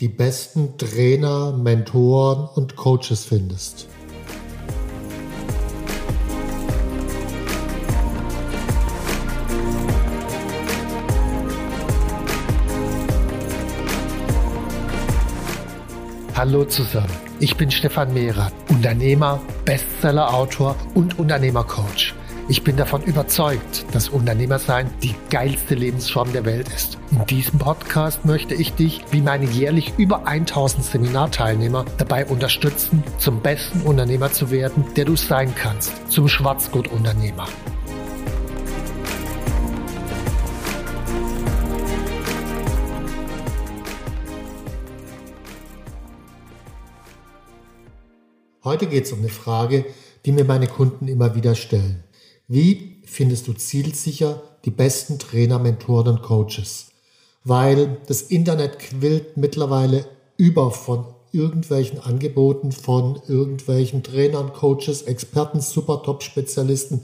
die besten Trainer, Mentoren und Coaches findest. Hallo zusammen, ich bin Stefan Mehrer, Unternehmer, Bestseller-Autor und Unternehmercoach. Ich bin davon überzeugt, dass Unternehmersein die geilste Lebensform der Welt ist. In diesem Podcast möchte ich dich, wie meine jährlich über 1000 Seminarteilnehmer, dabei unterstützen, zum besten Unternehmer zu werden, der du sein kannst, zum Schwarzgurt-Unternehmer. Heute geht es um eine Frage, die mir meine Kunden immer wieder stellen. Wie findest du zielsicher die besten Trainer, Mentoren und Coaches? Weil das Internet quillt mittlerweile über von irgendwelchen Angeboten von irgendwelchen Trainern, Coaches, Experten, super Top-Spezialisten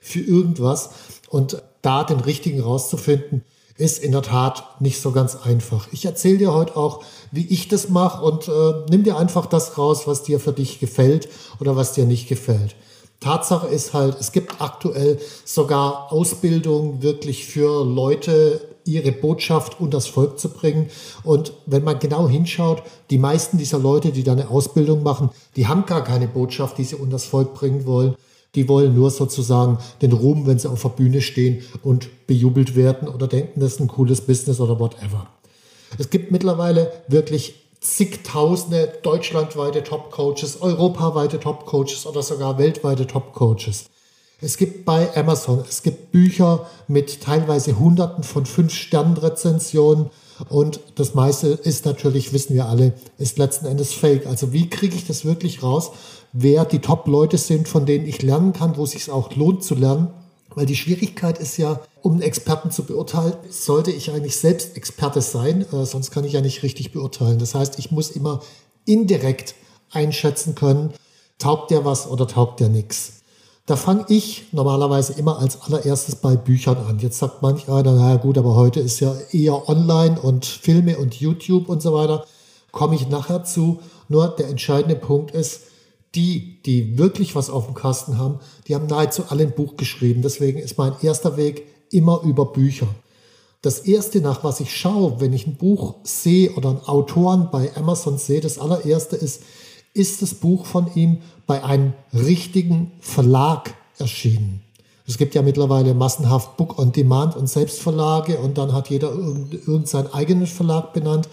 für irgendwas. Und da den richtigen rauszufinden, ist in der Tat nicht so ganz einfach. Ich erzähle dir heute auch, wie ich das mache und äh, nimm dir einfach das raus, was dir für dich gefällt oder was dir nicht gefällt. Tatsache ist halt, es gibt aktuell sogar Ausbildung wirklich für Leute, ihre Botschaft unters Volk zu bringen. Und wenn man genau hinschaut, die meisten dieser Leute, die da eine Ausbildung machen, die haben gar keine Botschaft, die sie unters Volk bringen wollen. Die wollen nur sozusagen den Ruhm, wenn sie auf der Bühne stehen und bejubelt werden oder denken, das ist ein cooles Business oder whatever. Es gibt mittlerweile wirklich zigtausende deutschlandweite Top-Coaches, europaweite Top-Coaches oder sogar weltweite Top-Coaches. Es gibt bei Amazon, es gibt Bücher mit teilweise Hunderten von Fünf-Sternen-Rezensionen und das meiste ist natürlich, wissen wir alle, ist letzten Endes Fake. Also wie kriege ich das wirklich raus, wer die Top-Leute sind, von denen ich lernen kann, wo es sich auch lohnt zu lernen weil die Schwierigkeit ist ja, um einen Experten zu beurteilen, sollte ich eigentlich selbst Experte sein, äh, sonst kann ich ja nicht richtig beurteilen. Das heißt, ich muss immer indirekt einschätzen können, taugt der was oder taugt der nichts. Da fange ich normalerweise immer als allererstes bei Büchern an. Jetzt sagt manch einer, naja gut, aber heute ist ja eher online und Filme und YouTube und so weiter. Komme ich nachher zu. Nur der entscheidende Punkt ist, die, die wirklich was auf dem Kasten haben, die haben nahezu alle ein Buch geschrieben. Deswegen ist mein erster Weg immer über Bücher. Das erste, nach was ich schaue, wenn ich ein Buch sehe oder einen Autoren bei Amazon sehe, das allererste ist, ist das Buch von ihm bei einem richtigen Verlag erschienen. Es gibt ja mittlerweile massenhaft Book on Demand und Selbstverlage und dann hat jeder irgendeinen eigenen Verlag benannt.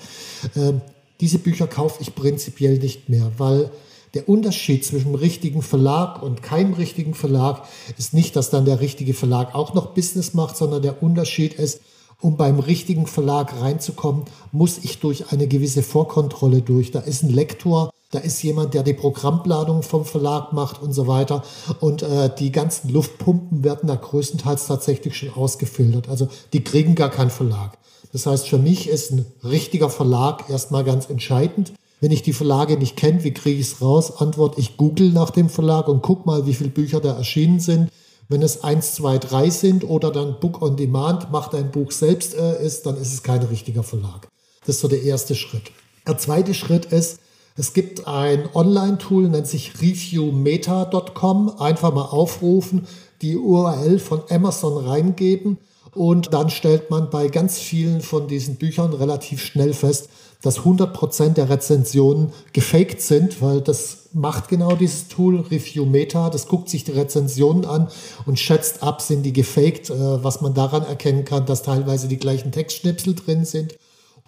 Ähm, diese Bücher kaufe ich prinzipiell nicht mehr, weil der Unterschied zwischen richtigen Verlag und keinem richtigen Verlag ist nicht, dass dann der richtige Verlag auch noch Business macht, sondern der Unterschied ist, um beim richtigen Verlag reinzukommen, muss ich durch eine gewisse Vorkontrolle durch. Da ist ein Lektor, da ist jemand, der die Programmplanung vom Verlag macht und so weiter. Und äh, die ganzen Luftpumpen werden da größtenteils tatsächlich schon ausgefiltert. Also die kriegen gar keinen Verlag. Das heißt, für mich ist ein richtiger Verlag erstmal ganz entscheidend. Wenn ich die Verlage nicht kenne, wie kriege ich es raus? Antwort, ich google nach dem Verlag und guck mal, wie viele Bücher da erschienen sind. Wenn es eins, zwei, drei sind oder dann Book on Demand, macht ein Buch selbst äh, ist, dann ist es kein richtiger Verlag. Das ist so der erste Schritt. Der zweite Schritt ist, es gibt ein Online-Tool, nennt sich reviewmeta.com. Einfach mal aufrufen, die URL von Amazon reingeben und dann stellt man bei ganz vielen von diesen Büchern relativ schnell fest, dass 100% der Rezensionen gefaked sind, weil das macht genau dieses Tool, Review Meta, das guckt sich die Rezensionen an und schätzt ab, sind die gefaked, äh, was man daran erkennen kann, dass teilweise die gleichen Textschnipsel drin sind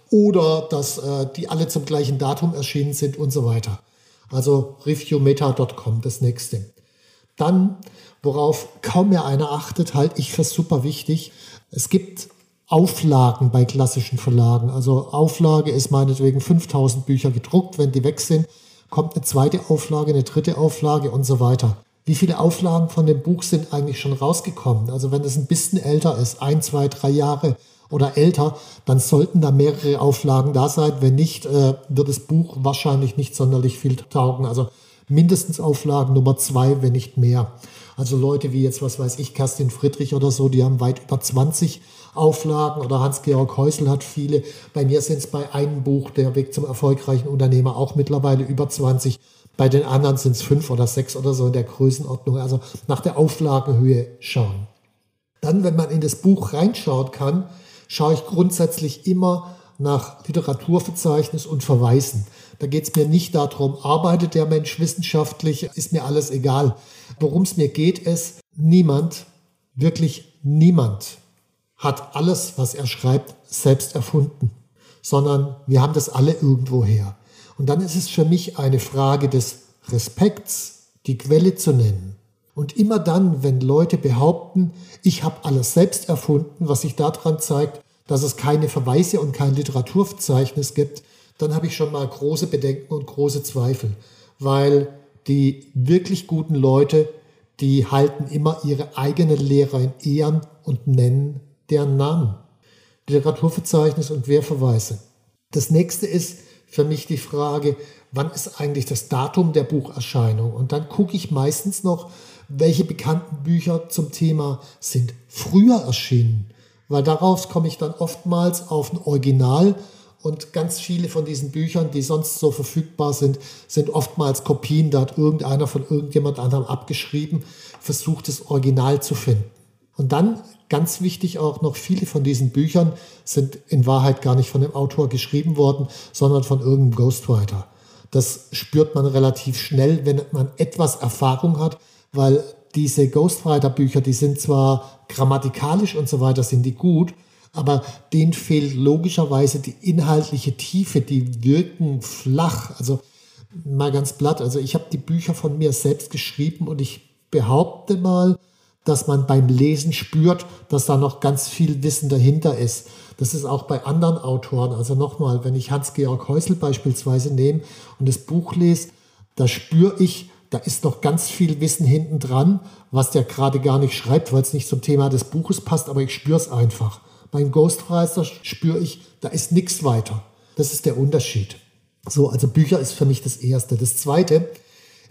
oder dass äh, die alle zum gleichen Datum erschienen sind und so weiter. Also reviewmeta.com, das nächste. Dann, worauf kaum mehr einer achtet, halte ich für super wichtig. Es gibt Auflagen bei klassischen Verlagen. Also Auflage ist meinetwegen 5000 Bücher gedruckt, wenn die weg sind, kommt eine zweite Auflage, eine dritte Auflage und so weiter. Wie viele Auflagen von dem Buch sind eigentlich schon rausgekommen? Also wenn es ein bisschen älter ist, ein, zwei, drei Jahre oder älter, dann sollten da mehrere Auflagen da sein. Wenn nicht, äh, wird das Buch wahrscheinlich nicht sonderlich viel taugen. Also mindestens Auflagen Nummer zwei, wenn nicht mehr. Also Leute wie jetzt, was weiß ich, Kerstin Friedrich oder so, die haben weit über 20 Auflagen oder Hans-Georg Häusl hat viele. Bei mir sind es bei einem Buch, Der Weg zum erfolgreichen Unternehmer, auch mittlerweile über 20. Bei den anderen sind es fünf oder sechs oder so in der Größenordnung. Also nach der Auflagenhöhe schauen. Dann, wenn man in das Buch reinschauen kann, schaue ich grundsätzlich immer nach Literaturverzeichnis und Verweisen. Da geht es mir nicht darum, arbeitet der Mensch wissenschaftlich, ist mir alles egal. Worum es mir geht, ist, niemand, wirklich niemand hat alles, was er schreibt, selbst erfunden, sondern wir haben das alle irgendwo her. Und dann ist es für mich eine Frage des Respekts, die Quelle zu nennen. Und immer dann, wenn Leute behaupten, ich habe alles selbst erfunden, was sich daran zeigt, dass es keine Verweise und kein Literaturverzeichnis gibt, dann habe ich schon mal große Bedenken und große Zweifel, weil die wirklich guten Leute, die halten immer ihre eigenen Lehrer in Ehren und nennen deren Namen. Literaturverzeichnis und Querverweise. Das nächste ist für mich die Frage, wann ist eigentlich das Datum der Bucherscheinung? Und dann gucke ich meistens noch, welche bekannten Bücher zum Thema sind früher erschienen. Weil daraus komme ich dann oftmals auf ein Original und ganz viele von diesen Büchern, die sonst so verfügbar sind, sind oftmals Kopien. Da hat irgendeiner von irgendjemand anderem abgeschrieben, versucht das Original zu finden. Und dann ganz wichtig auch noch, viele von diesen Büchern sind in Wahrheit gar nicht von dem Autor geschrieben worden, sondern von irgendeinem Ghostwriter. Das spürt man relativ schnell, wenn man etwas Erfahrung hat, weil diese Ghostwriter-Bücher, die sind zwar grammatikalisch und so weiter, sind die gut, aber denen fehlt logischerweise die inhaltliche Tiefe, die wirken flach. Also mal ganz platt, also ich habe die Bücher von mir selbst geschrieben und ich behaupte mal, dass man beim Lesen spürt, dass da noch ganz viel Wissen dahinter ist. Das ist auch bei anderen Autoren. Also nochmal, wenn ich Hans-Georg Häusl beispielsweise nehme und das Buch lese, da spüre ich, da ist noch ganz viel Wissen hinten dran, was der gerade gar nicht schreibt, weil es nicht zum Thema des Buches passt, aber ich spüre es einfach. Beim Ghostwriter spüre ich, da ist nichts weiter. Das ist der Unterschied. So, also Bücher ist für mich das Erste. Das Zweite,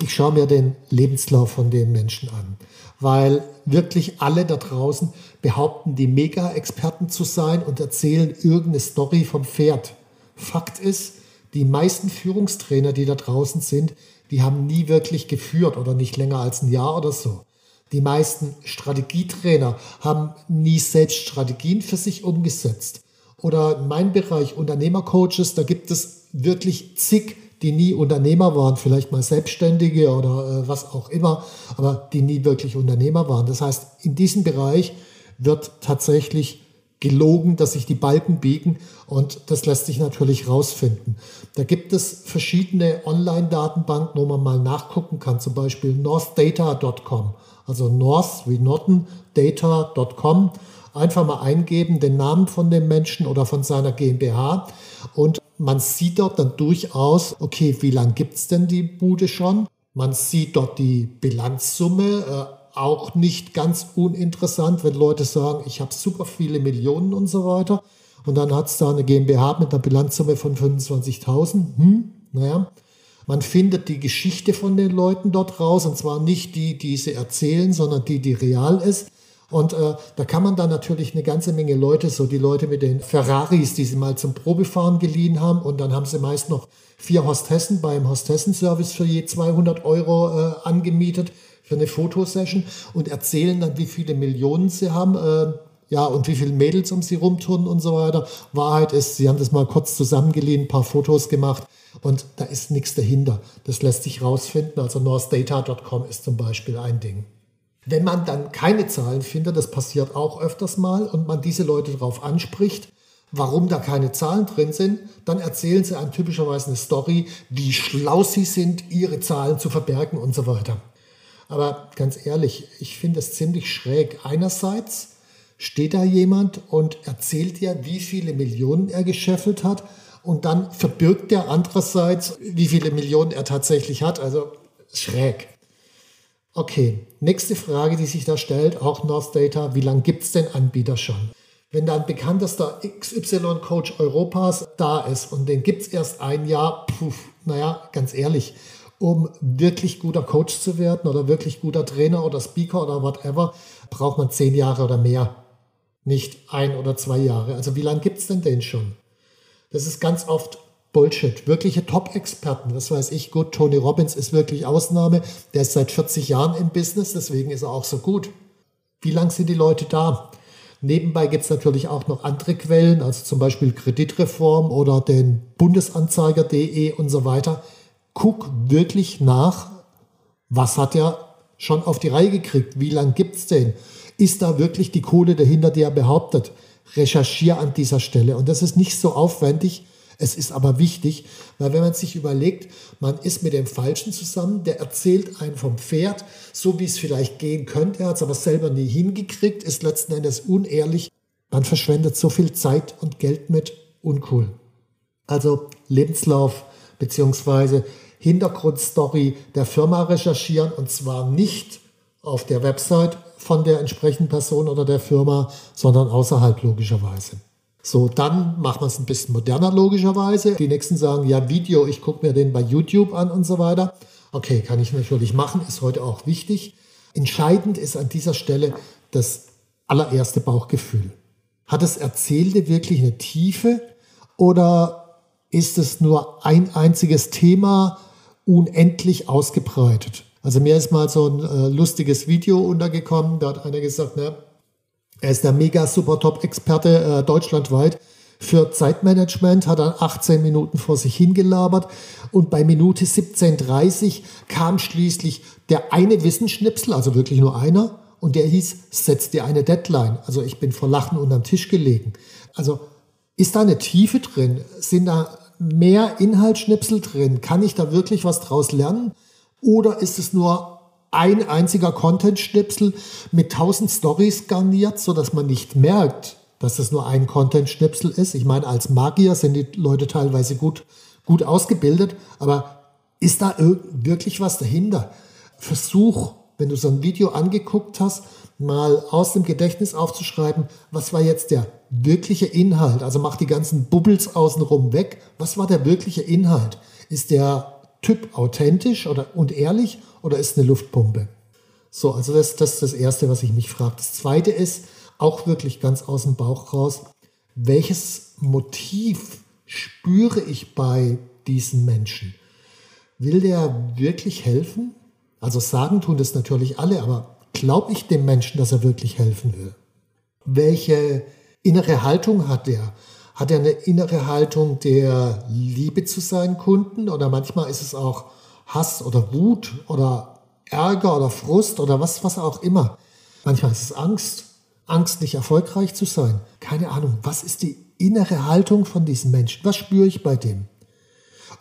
ich schaue mir den Lebenslauf von den Menschen an weil wirklich alle da draußen behaupten, die Mega-Experten zu sein und erzählen irgendeine Story vom Pferd. Fakt ist, die meisten Führungstrainer, die da draußen sind, die haben nie wirklich geführt oder nicht länger als ein Jahr oder so. Die meisten Strategietrainer haben nie selbst Strategien für sich umgesetzt. Oder in meinem Bereich Unternehmercoaches, da gibt es wirklich zig die nie Unternehmer waren, vielleicht mal Selbstständige oder äh, was auch immer, aber die nie wirklich Unternehmer waren. Das heißt, in diesem Bereich wird tatsächlich gelogen, dass sich die Balken biegen und das lässt sich natürlich rausfinden. Da gibt es verschiedene Online-Datenbanken, wo man mal nachgucken kann, zum Beispiel northdata.com, also north wie Norton, data.com. Einfach mal eingeben, den Namen von dem Menschen oder von seiner GmbH und man sieht dort dann durchaus, okay, wie lange gibt es denn die Bude schon? Man sieht dort die Bilanzsumme, äh, auch nicht ganz uninteressant, wenn Leute sagen, ich habe super viele Millionen und so weiter. Und dann hat es da eine GmbH mit einer Bilanzsumme von 25.000. Hm, naja. Man findet die Geschichte von den Leuten dort raus, und zwar nicht die, die sie erzählen, sondern die, die real ist. Und äh, da kann man dann natürlich eine ganze Menge Leute, so die Leute mit den Ferraris, die sie mal zum Probefahren geliehen haben. Und dann haben sie meist noch vier Hostessen beim Hostessenservice für je 200 Euro äh, angemietet für eine Fotosession und erzählen dann, wie viele Millionen sie haben. Äh, ja, und wie viele Mädels um sie rumturnen und so weiter. Wahrheit ist, sie haben das mal kurz zusammengeliehen, ein paar Fotos gemacht und da ist nichts dahinter. Das lässt sich rausfinden. Also northdata.com ist zum Beispiel ein Ding. Wenn man dann keine Zahlen findet, das passiert auch öfters mal, und man diese Leute darauf anspricht, warum da keine Zahlen drin sind, dann erzählen sie einem typischerweise eine Story, wie schlau sie sind, ihre Zahlen zu verbergen und so weiter. Aber ganz ehrlich, ich finde es ziemlich schräg. Einerseits steht da jemand und erzählt dir, wie viele Millionen er gescheffelt hat und dann verbirgt er andererseits, wie viele Millionen er tatsächlich hat. Also schräg. Okay, nächste Frage, die sich da stellt, auch North Data, wie lange gibt es denn Anbieter schon? Wenn da ein bekanntester XY-Coach Europas da ist und den gibt es erst ein Jahr, puh, naja, ganz ehrlich, um wirklich guter Coach zu werden oder wirklich guter Trainer oder Speaker oder whatever, braucht man zehn Jahre oder mehr. Nicht ein oder zwei Jahre. Also wie lange gibt es denn den schon? Das ist ganz oft Bullshit. Wirkliche Top-Experten, was weiß ich, gut, Tony Robbins ist wirklich Ausnahme. Der ist seit 40 Jahren im Business, deswegen ist er auch so gut. Wie lange sind die Leute da? Nebenbei gibt es natürlich auch noch andere Quellen, also zum Beispiel Kreditreform oder den Bundesanzeiger.de und so weiter. Guck wirklich nach, was hat er schon auf die Reihe gekriegt? Wie lange gibt es den? Ist da wirklich die Kohle dahinter, die er behauptet? recherchiere an dieser Stelle. Und das ist nicht so aufwendig, es ist aber wichtig, weil wenn man sich überlegt, man ist mit dem Falschen zusammen, der erzählt einen vom Pferd, so wie es vielleicht gehen könnte, er hat es aber selber nie hingekriegt, ist letzten Endes unehrlich. Man verschwendet so viel Zeit und Geld mit, uncool. Also Lebenslauf bzw. Hintergrundstory der Firma recherchieren und zwar nicht auf der Website von der entsprechenden Person oder der Firma, sondern außerhalb logischerweise. So, dann machen wir es ein bisschen moderner logischerweise. Die nächsten sagen, ja, Video, ich gucke mir den bei YouTube an und so weiter. Okay, kann ich natürlich machen, ist heute auch wichtig. Entscheidend ist an dieser Stelle das allererste Bauchgefühl. Hat das Erzählte wirklich eine Tiefe oder ist es nur ein einziges Thema unendlich ausgebreitet? Also mir ist mal so ein äh, lustiges Video untergekommen, da hat einer gesagt, ne, er ist der mega super Top-Experte äh, deutschlandweit für Zeitmanagement, hat er 18 Minuten vor sich hingelabert und bei Minute 17.30 kam schließlich der eine Wissensschnipsel, also wirklich nur einer, und der hieß, setz dir eine Deadline. Also ich bin vor Lachen unterm Tisch gelegen. Also ist da eine Tiefe drin? Sind da mehr Inhaltsschnipsel drin? Kann ich da wirklich was draus lernen? Oder ist es nur ein einziger Content-Schnipsel mit tausend Stories garniert, sodass man nicht merkt, dass es nur ein Content-Schnipsel ist? Ich meine, als Magier sind die Leute teilweise gut, gut ausgebildet, aber ist da wirklich was dahinter? Versuch, wenn du so ein Video angeguckt hast, mal aus dem Gedächtnis aufzuschreiben, was war jetzt der wirkliche Inhalt? Also mach die ganzen Bubbles außenrum weg. Was war der wirkliche Inhalt? Ist der Typ authentisch oder, und ehrlich oder ist eine Luftpumpe? So, also das, das ist das Erste, was ich mich frage. Das Zweite ist, auch wirklich ganz aus dem Bauch raus, welches Motiv spüre ich bei diesen Menschen? Will der wirklich helfen? Also sagen tun das natürlich alle, aber glaube ich dem Menschen, dass er wirklich helfen will? Welche innere Haltung hat der? Hat er eine innere Haltung der Liebe zu seinen Kunden oder manchmal ist es auch Hass oder Wut oder Ärger oder Frust oder was, was auch immer. Manchmal ist es Angst. Angst, nicht erfolgreich zu sein. Keine Ahnung. Was ist die innere Haltung von diesem Menschen? Was spüre ich bei dem?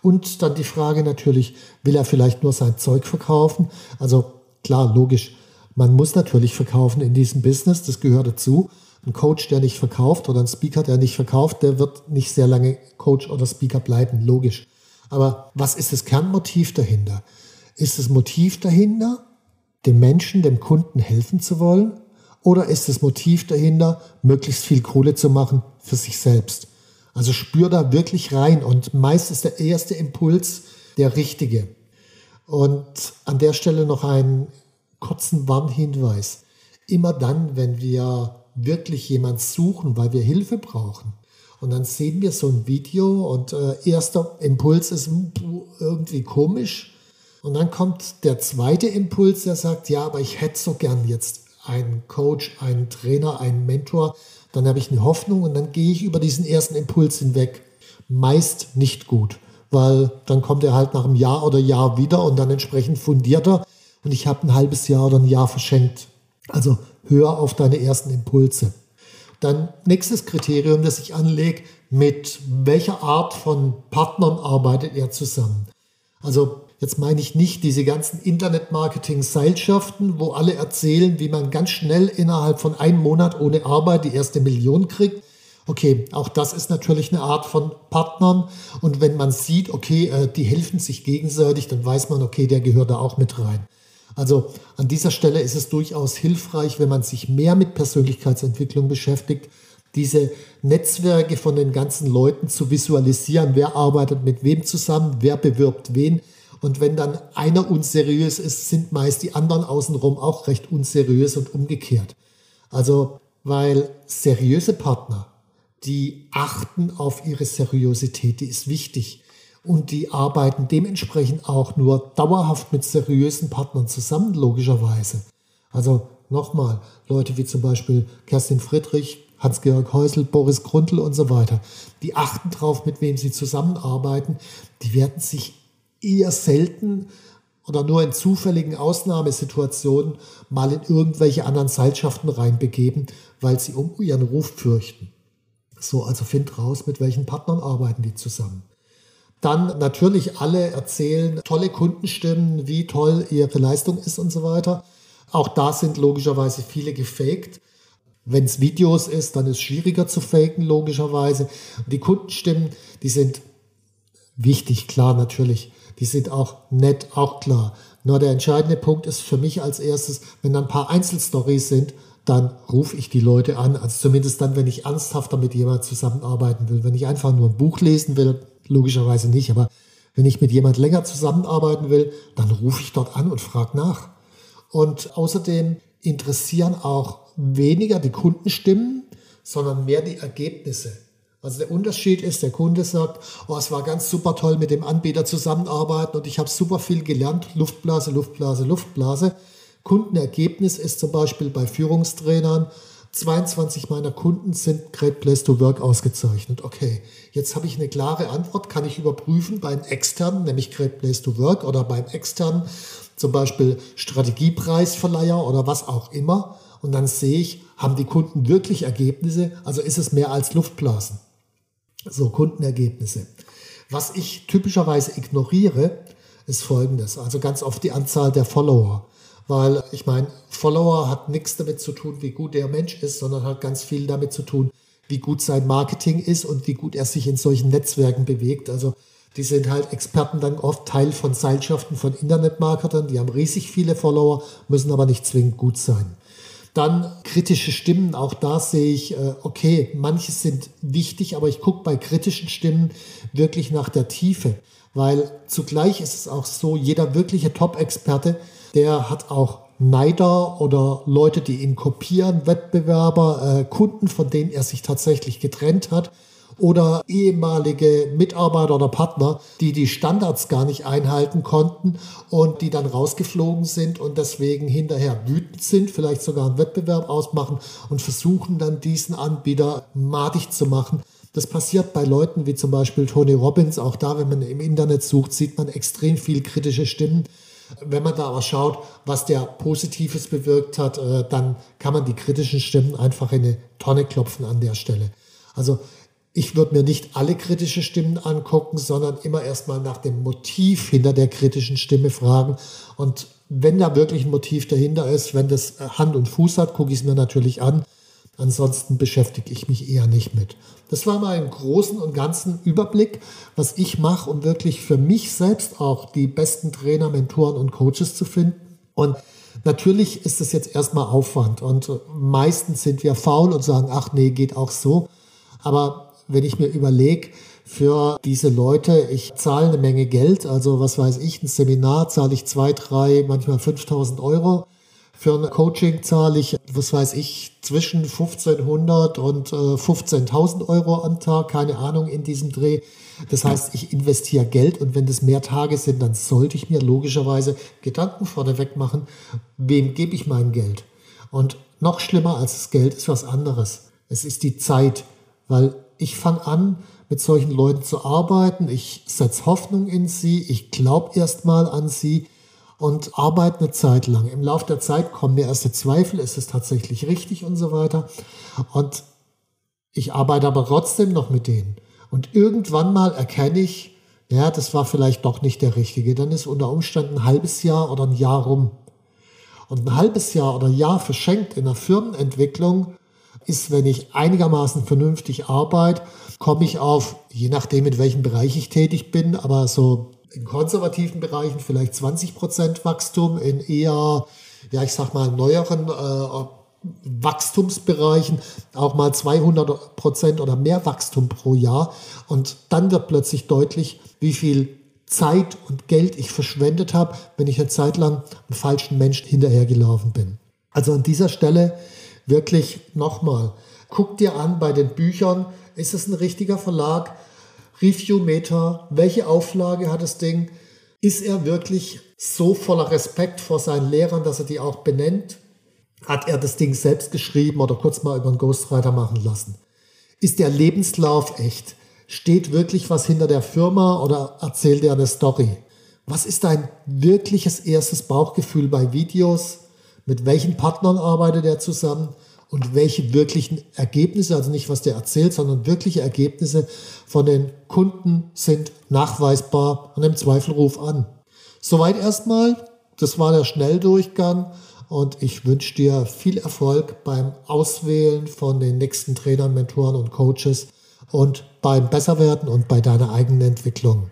Und dann die Frage natürlich, will er vielleicht nur sein Zeug verkaufen? Also klar, logisch. Man muss natürlich verkaufen in diesem Business. Das gehört dazu. Ein Coach, der nicht verkauft oder ein Speaker, der nicht verkauft, der wird nicht sehr lange Coach oder Speaker bleiben, logisch. Aber was ist das Kernmotiv dahinter? Ist das Motiv dahinter, dem Menschen, dem Kunden helfen zu wollen? Oder ist das Motiv dahinter, möglichst viel Kohle zu machen für sich selbst? Also spür da wirklich rein und meist ist der erste Impuls der richtige. Und an der Stelle noch einen kurzen Warnhinweis. Immer dann, wenn wir wirklich jemand suchen, weil wir Hilfe brauchen. Und dann sehen wir so ein Video und äh, erster Impuls ist hm, irgendwie komisch. Und dann kommt der zweite Impuls, der sagt, ja, aber ich hätte so gern jetzt einen Coach, einen Trainer, einen Mentor. Dann habe ich eine Hoffnung und dann gehe ich über diesen ersten Impuls hinweg. Meist nicht gut, weil dann kommt er halt nach einem Jahr oder Jahr wieder und dann entsprechend fundierter und ich habe ein halbes Jahr oder ein Jahr verschenkt. Also hör auf deine ersten Impulse. Dann nächstes Kriterium, das ich anlege, mit welcher Art von Partnern arbeitet er zusammen. Also Jetzt meine ich nicht diese ganzen Internet-Marketing-Seilschaften, wo alle erzählen, wie man ganz schnell innerhalb von einem Monat ohne Arbeit die erste Million kriegt. Okay, auch das ist natürlich eine Art von Partnern. Und wenn man sieht, okay, äh, die helfen sich gegenseitig, dann weiß man, okay, der gehört da auch mit rein. Also an dieser Stelle ist es durchaus hilfreich, wenn man sich mehr mit Persönlichkeitsentwicklung beschäftigt, diese Netzwerke von den ganzen Leuten zu visualisieren, wer arbeitet mit wem zusammen, wer bewirbt wen und wenn dann einer unseriös ist, sind meist die anderen außenrum auch recht unseriös und umgekehrt. Also, weil seriöse Partner, die achten auf ihre Seriosität, die ist wichtig. Und die arbeiten dementsprechend auch nur dauerhaft mit seriösen Partnern zusammen, logischerweise. Also nochmal, Leute wie zum Beispiel Kerstin Friedrich, Hans-Georg Häusl, Boris Grundl und so weiter, die achten drauf, mit wem sie zusammenarbeiten. Die werden sich eher selten oder nur in zufälligen Ausnahmesituationen mal in irgendwelche anderen Seilschaften reinbegeben, weil sie um ihren Ruf fürchten. So, also find raus, mit welchen Partnern arbeiten die zusammen. Dann natürlich alle erzählen tolle Kundenstimmen, wie toll ihre Leistung ist und so weiter. Auch da sind logischerweise viele gefaked. Wenn es Videos ist, dann ist es schwieriger zu faken, logischerweise. Die Kundenstimmen, die sind wichtig, klar, natürlich. Die sind auch nett, auch klar. Nur der entscheidende Punkt ist für mich als erstes, wenn dann ein paar Einzelstories sind, dann rufe ich die Leute an. Also zumindest dann, wenn ich ernsthafter mit jemandem zusammenarbeiten will. Wenn ich einfach nur ein Buch lesen will, logischerweise nicht, aber wenn ich mit jemand länger zusammenarbeiten will, dann rufe ich dort an und frage nach. Und außerdem interessieren auch weniger die Kundenstimmen, sondern mehr die Ergebnisse. Also der Unterschied ist, der Kunde sagt, oh, es war ganz super toll mit dem Anbieter zusammenarbeiten und ich habe super viel gelernt, Luftblase, Luftblase, Luftblase. Kundenergebnis ist zum Beispiel bei Führungstrainern, 22 meiner Kunden sind Great Place to Work ausgezeichnet. Okay, jetzt habe ich eine klare Antwort, kann ich überprüfen beim externen, nämlich Great Place to Work oder beim externen, zum Beispiel Strategiepreisverleiher oder was auch immer. Und dann sehe ich, haben die Kunden wirklich Ergebnisse? Also ist es mehr als Luftblasen? So Kundenergebnisse. Was ich typischerweise ignoriere, ist folgendes. Also ganz oft die Anzahl der Follower. Weil ich meine, Follower hat nichts damit zu tun, wie gut der Mensch ist, sondern hat ganz viel damit zu tun, wie gut sein Marketing ist und wie gut er sich in solchen Netzwerken bewegt. Also die sind halt Experten dann oft Teil von Seilschaften von Internetmarketern, die haben riesig viele Follower, müssen aber nicht zwingend gut sein. Dann kritische Stimmen, auch da sehe ich, äh, okay, manche sind wichtig, aber ich gucke bei kritischen Stimmen wirklich nach der Tiefe, weil zugleich ist es auch so, jeder wirkliche Top-Experte, der hat auch Neider oder Leute, die ihn kopieren, Wettbewerber, äh, Kunden, von denen er sich tatsächlich getrennt hat oder ehemalige Mitarbeiter oder Partner, die die Standards gar nicht einhalten konnten und die dann rausgeflogen sind und deswegen hinterher wütend sind, vielleicht sogar einen Wettbewerb ausmachen und versuchen dann diesen Anbieter madig zu machen. Das passiert bei Leuten wie zum Beispiel Tony Robbins. Auch da, wenn man im Internet sucht, sieht man extrem viel kritische Stimmen. Wenn man da aber schaut, was der Positives bewirkt hat, äh, dann kann man die kritischen Stimmen einfach in eine Tonne klopfen an der Stelle. Also ich würde mir nicht alle kritischen Stimmen angucken, sondern immer erstmal nach dem Motiv hinter der kritischen Stimme fragen. Und wenn da wirklich ein Motiv dahinter ist, wenn das Hand und Fuß hat, gucke ich es mir natürlich an. Ansonsten beschäftige ich mich eher nicht mit. Das war mal im großen und ganzen Überblick, was ich mache, um wirklich für mich selbst auch die besten Trainer, Mentoren und Coaches zu finden. Und natürlich ist es jetzt erstmal Aufwand. Und meistens sind wir faul und sagen, ach nee, geht auch so. Aber wenn ich mir überlege, für diese Leute, ich zahle eine Menge Geld, also was weiß ich, ein Seminar zahle ich zwei, drei, manchmal 5000 Euro. Für ein Coaching zahle ich, was weiß ich, zwischen 1500 und äh, 15.000 Euro am Tag, keine Ahnung, in diesem Dreh. Das heißt, ich investiere Geld und wenn das mehr Tage sind, dann sollte ich mir logischerweise Gedanken vorneweg machen, wem gebe ich mein Geld? Und noch schlimmer als das Geld ist was anderes. Es ist die Zeit, weil ich fange an, mit solchen Leuten zu arbeiten. Ich setze Hoffnung in sie. Ich glaube erstmal an sie und arbeite eine Zeit lang. Im Laufe der Zeit kommen mir erste Zweifel, ist es tatsächlich richtig und so weiter. Und ich arbeite aber trotzdem noch mit denen. Und irgendwann mal erkenne ich, ja, das war vielleicht doch nicht der richtige. Dann ist unter Umständen ein halbes Jahr oder ein Jahr rum. Und ein halbes Jahr oder Jahr verschenkt in der Firmenentwicklung ist, wenn ich einigermaßen vernünftig arbeite, komme ich auf, je nachdem, in welchem Bereich ich tätig bin, aber so in konservativen Bereichen vielleicht 20 Prozent Wachstum, in eher, ja, ich sag mal, neueren äh, Wachstumsbereichen auch mal 200 Prozent oder mehr Wachstum pro Jahr. Und dann wird plötzlich deutlich, wie viel Zeit und Geld ich verschwendet habe, wenn ich eine Zeit lang einem falschen Menschen hinterhergelaufen bin. Also an dieser Stelle wirklich nochmal, guck dir an bei den Büchern, ist es ein richtiger Verlag? Reviewmeter, welche Auflage hat das Ding? Ist er wirklich so voller Respekt vor seinen Lehrern, dass er die auch benennt? Hat er das Ding selbst geschrieben oder kurz mal über einen Ghostwriter machen lassen? Ist der Lebenslauf echt? Steht wirklich was hinter der Firma oder erzählt er eine Story? Was ist dein wirkliches erstes Bauchgefühl bei Videos? Mit welchen Partnern arbeitet er zusammen? Und welche wirklichen Ergebnisse, also nicht was der erzählt, sondern wirkliche Ergebnisse von den Kunden sind nachweisbar und im Zweifel ruf an. Soweit erstmal. Das war der Schnelldurchgang und ich wünsche dir viel Erfolg beim Auswählen von den nächsten Trainern, Mentoren und Coaches und beim Besserwerden und bei deiner eigenen Entwicklung.